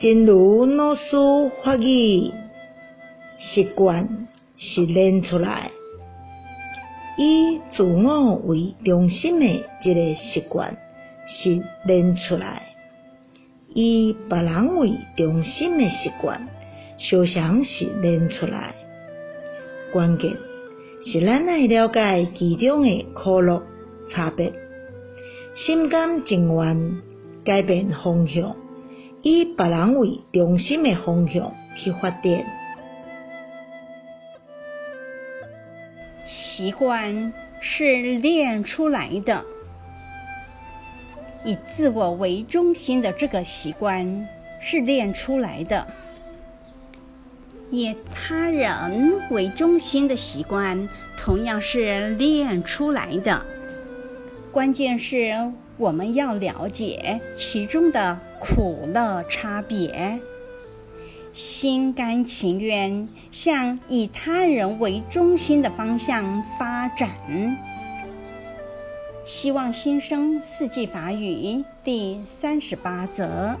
真如老师法语，习惯是练出来，以自我为中心的这个习惯是练出来，以别人为中心的习惯，相相是练出来。关键是咱爱了解其中的可乐差别，心甘情愿改变方向。以别人为中心的方向去发展，习惯是练出来的。以自我为中心的这个习惯是练出来的，以他人为中心的习惯同样是练出来的。关键是我们要了解其中的苦乐差别，心甘情愿向以他人为中心的方向发展。希望新生四季法语第三十八则。